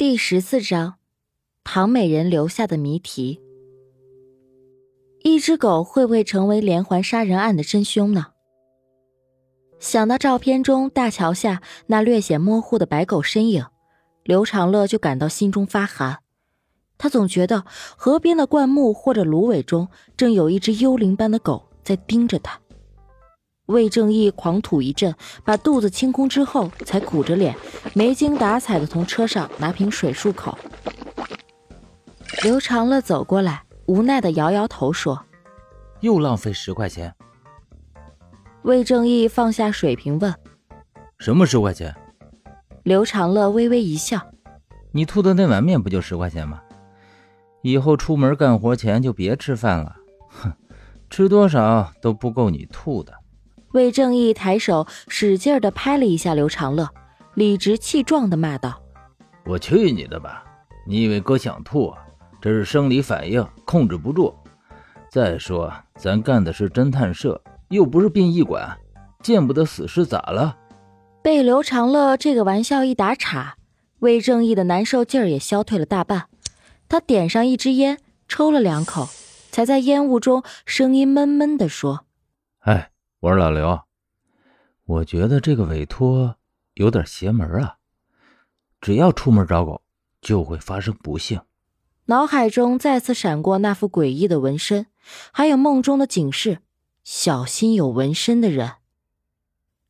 第十四章，唐美人留下的谜题。一只狗会不会成为连环杀人案的真凶呢？想到照片中大桥下那略显模糊的白狗身影，刘长乐就感到心中发寒。他总觉得河边的灌木或者芦苇中，正有一只幽灵般的狗在盯着他。魏正义狂吐一阵，把肚子清空之后，才苦着脸，没精打采的从车上拿瓶水漱口。刘长乐走过来，无奈的摇摇头说：“又浪费十块钱。”魏正义放下水瓶问：“什么十块钱？”刘长乐微微一笑：“你吐的那碗面不就十块钱吗？以后出门干活前就别吃饭了，哼，吃多少都不够你吐的。”魏正义抬手使劲的拍了一下刘长乐，理直气壮的骂道：“我去你的吧！你以为哥想吐啊？这是生理反应，控制不住。再说咱干的是侦探社，又不是殡仪馆，见不得死尸咋了？”被刘长乐这个玩笑一打岔，魏正义的难受劲儿也消退了大半。他点上一支烟，抽了两口，才在烟雾中声音闷闷的说：“哎。”我说老刘，我觉得这个委托有点邪门啊！只要出门找狗，就会发生不幸。脑海中再次闪过那副诡异的纹身，还有梦中的警示：小心有纹身的人。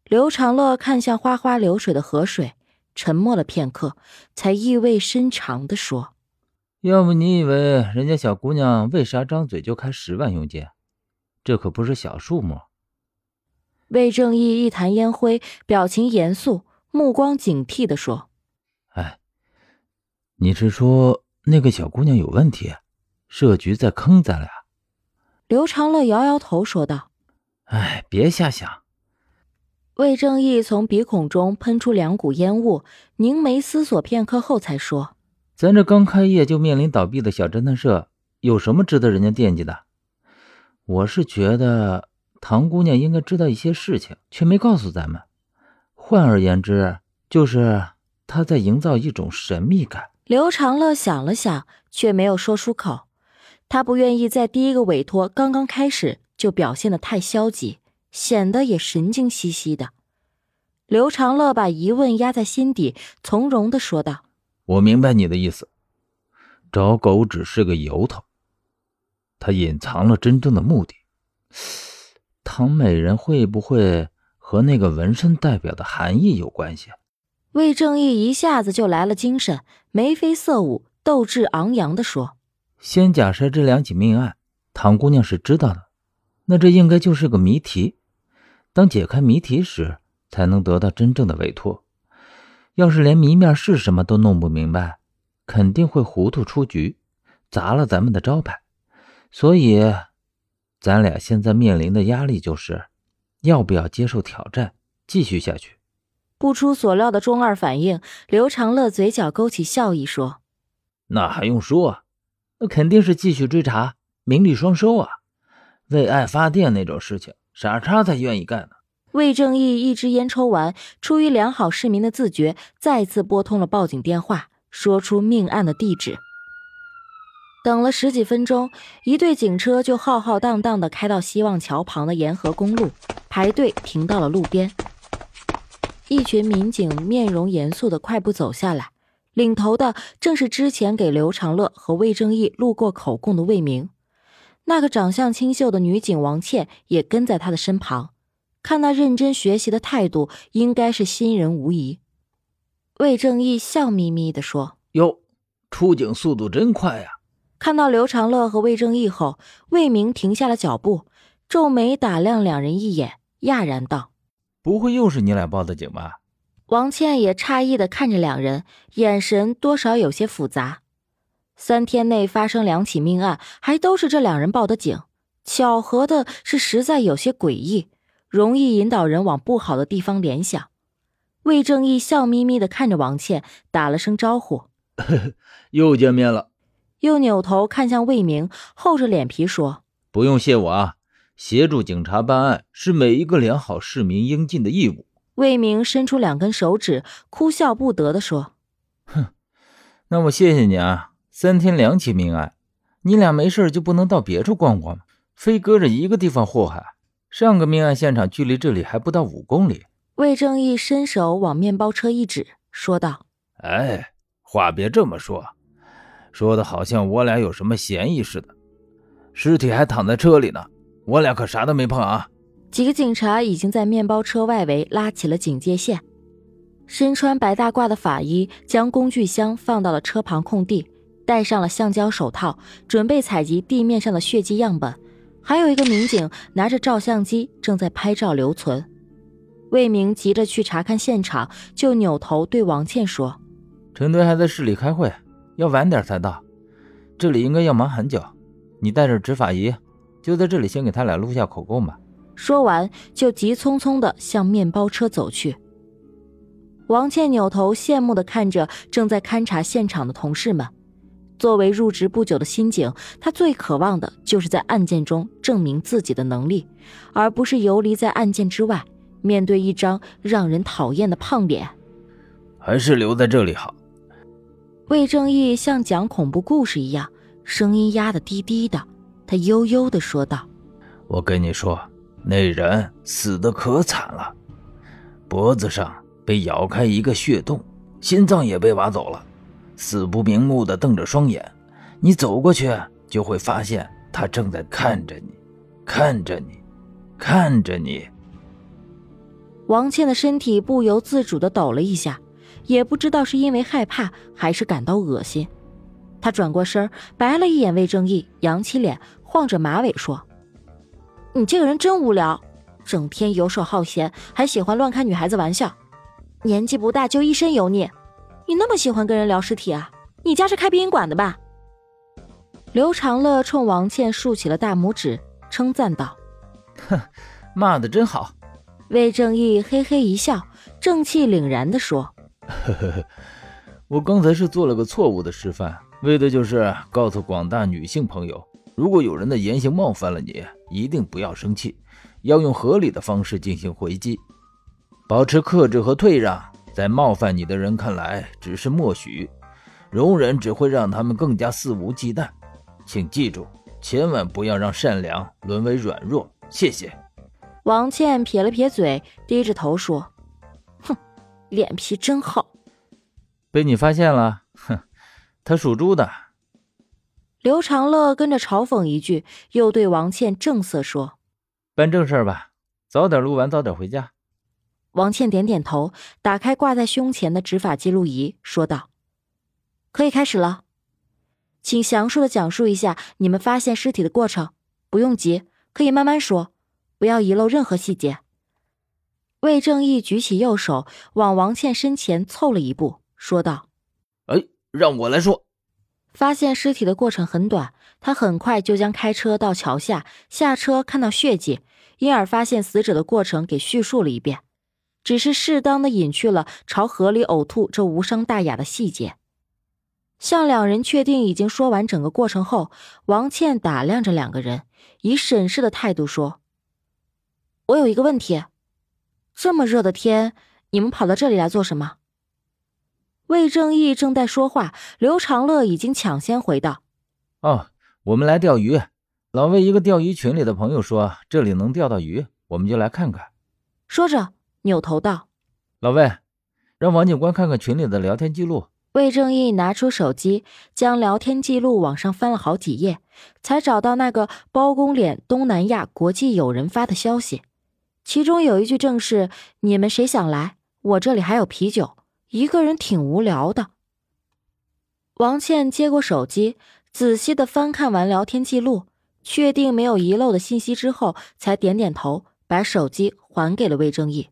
刘长乐看向哗哗流水的河水，沉默了片刻，才意味深长的说：“要不你以为人家小姑娘为啥张嘴就开十万佣金？这可不是小数目。”魏正义一弹烟灰，表情严肃，目光警惕的说：“哎，你是说那个小姑娘有问题，设局在坑咱俩？”刘长乐摇摇头说道：“哎，别瞎想。”魏正义从鼻孔中喷出两股烟雾，凝眉思索片刻后才说：“咱这刚开业就面临倒闭的小侦探社，有什么值得人家惦记的？我是觉得……”唐姑娘应该知道一些事情，却没告诉咱们。换而言之，就是她在营造一种神秘感。刘长乐想了想，却没有说出口。他不愿意在第一个委托刚刚开始就表现得太消极，显得也神经兮兮的。刘长乐把疑问压在心底，从容地说道：“我明白你的意思，找狗只是个由头，他隐藏了真正的目的。”唐美人会不会和那个纹身代表的含义有关系？魏正义一下子就来了精神，眉飞色舞，斗志昂扬地说：“先假设这两起命案，唐姑娘是知道的，那这应该就是个谜题。当解开谜题时，才能得到真正的委托。要是连谜面是什么都弄不明白，肯定会糊涂出局，砸了咱们的招牌。所以。”咱俩现在面临的压力就是，要不要接受挑战，继续下去？不出所料的中二反应，刘长乐嘴角勾起笑意说：“那还用说？那肯定是继续追查，名利双收啊！为爱发电那种事情，傻叉才愿意干呢。”魏正义一支烟抽完，出于良好市民的自觉，再次拨通了报警电话，说出命案的地址。等了十几分钟，一队警车就浩浩荡荡地开到希望桥旁的沿河公路，排队停到了路边。一群民警面容严肃地快步走下来，领头的正是之前给刘长乐和魏正义录过口供的魏明。那个长相清秀的女警王倩也跟在他的身旁，看那认真学习的态度，应该是新人无疑。魏正义笑眯眯地说：“哟，出警速度真快呀！”看到刘长乐和魏正义后，魏明停下了脚步，皱眉打量两人一眼，讶然道：“不会又是你俩报的警吧？”王倩也诧异的看着两人，眼神多少有些复杂。三天内发生两起命案，还都是这两人报的警，巧合的是实在有些诡异，容易引导人往不好的地方联想。魏正义笑眯眯的看着王倩，打了声招呼：“又见面了。”又扭头看向魏明，厚着脸皮说：“不用谢我啊，协助警察办案是每一个良好市民应尽的义务。”魏明伸出两根手指，哭笑不得地说：“哼，那我谢谢你啊，三天两起命案，你俩没事就不能到别处逛逛吗？非搁着一个地方祸害。上个命案现场距离这里还不到五公里。魏正义伸手往面包车一指，说道：“哎，话别这么说，说的好像我俩有什么嫌疑似的。尸体还躺在车里呢，我俩可啥都没碰啊。”几个警察已经在面包车外围拉起了警戒线。身穿白大褂的法医将工具箱放到了车旁空地，戴上了橡胶手套，准备采集地面上的血迹样本。还有一个民警拿着照相机正在拍照留存。魏明急着去查看现场，就扭头对王倩说：“陈队还在市里开会，要晚点才到，这里应该要忙很久。你带着执法仪，就在这里先给他俩录下口供吧。”说完，就急匆匆地向面包车走去。王倩扭头羡慕地看着正在勘察现场的同事们。作为入职不久的新警，她最渴望的就是在案件中证明自己的能力，而不是游离在案件之外，面对一张让人讨厌的胖脸。还是留在这里好。魏正义像讲恐怖故事一样，声音压得低低的，他悠悠地说道：“我跟你说，那人死的可惨了，脖子上……”被咬开一个血洞，心脏也被挖走了，死不瞑目的瞪着双眼。你走过去就会发现，他正在看着你，看着你，看着你。王倩的身体不由自主的抖了一下，也不知道是因为害怕还是感到恶心。他转过身，白了一眼魏正义，扬起脸，晃着马尾说：“你这个人真无聊，整天游手好闲，还喜欢乱开女孩子玩笑。”年纪不大就一身油腻，你那么喜欢跟人聊尸体啊？你家是开殡仪馆的吧？刘长乐冲王倩竖起了大拇指，称赞道：“哼，骂的真好。”魏正义嘿嘿一笑，正气凛然地说：“呵呵呵，我刚才是做了个错误的示范，为的就是告诉广大女性朋友，如果有人的言行冒犯了你，一定不要生气，要用合理的方式进行回击。”保持克制和退让，在冒犯你的人看来只是默许，容忍只会让他们更加肆无忌惮。请记住，千万不要让善良沦为软弱。谢谢。王倩撇了撇嘴，低着头说：“，脸皮真厚。”被你发现了，哼，他属猪的。刘长乐跟着嘲讽一句，又对王倩正色说：“办正事吧，早点录完，早点回家。”王倩点点头，打开挂在胸前的执法记录仪，说道：“可以开始了，请详述的讲述一下你们发现尸体的过程。不用急，可以慢慢说，不要遗漏任何细节。”魏正义举起右手，往王倩身前凑了一步，说道：“哎，让我来说。发现尸体的过程很短，他很快就将开车到桥下，下车看到血迹，因而发现死者的过程给叙述了一遍。”只是适当的隐去了朝河里呕吐这无伤大雅的细节。向两人确定已经说完整个过程后，王倩打量着两个人，以审视的态度说：“我有一个问题，这么热的天，你们跑到这里来做什么？”魏正义正在说话，刘长乐已经抢先回道：“哦，我们来钓鱼。老魏一个钓鱼群里的朋友说这里能钓到鱼，我们就来看看。”说着。扭头道：“老魏，让王警官看看群里的聊天记录。”魏正义拿出手机，将聊天记录往上翻了好几页，才找到那个包公脸东南亚国际友人发的消息。其中有一句正是：“你们谁想来？我这里还有啤酒。”一个人挺无聊的。王倩接过手机，仔细的翻看完聊天记录，确定没有遗漏的信息之后，才点点头，把手机还给了魏正义。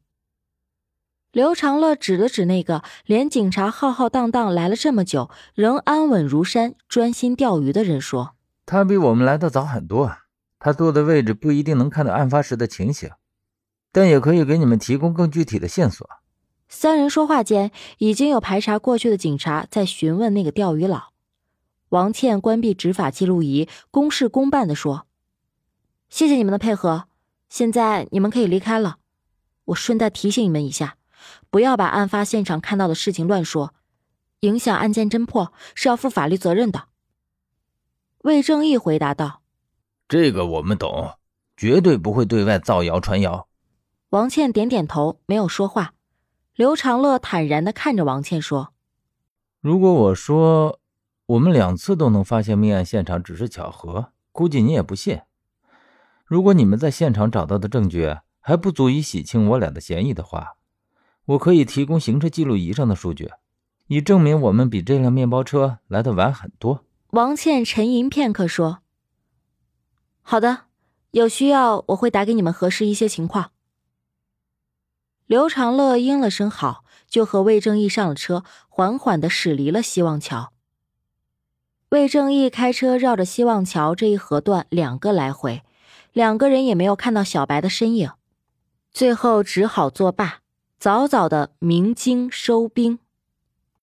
刘长乐指了指那个连警察浩浩荡荡来了这么久，仍安稳如山、专心钓鱼的人，说：“他比我们来的早很多。他坐的位置不一定能看到案发时的情形，但也可以给你们提供更具体的线索。”三人说话间，已经有排查过去的警察在询问那个钓鱼佬。王倩关闭执法记录仪，公事公办的说：“谢谢你们的配合，现在你们可以离开了。我顺带提醒你们一下。”不要把案发现场看到的事情乱说，影响案件侦破是要负法律责任的。魏正义回答道：“这个我们懂，绝对不会对外造谣传谣。”王倩点点头，没有说话。刘长乐坦然的看着王倩说：“如果我说我们两次都能发现命案现场只是巧合，估计你也不信。如果你们在现场找到的证据还不足以洗清我俩的嫌疑的话，我可以提供行车记录仪上的数据，以证明我们比这辆面包车来的晚很多。”王倩沉吟片刻说：“好的，有需要我会打给你们核实一些情况。”刘长乐应了声好，就和魏正义上了车，缓缓的驶离了希望桥。魏正义开车绕着希望桥这一河段两个来回，两个人也没有看到小白的身影，最后只好作罢，早早的鸣金收兵。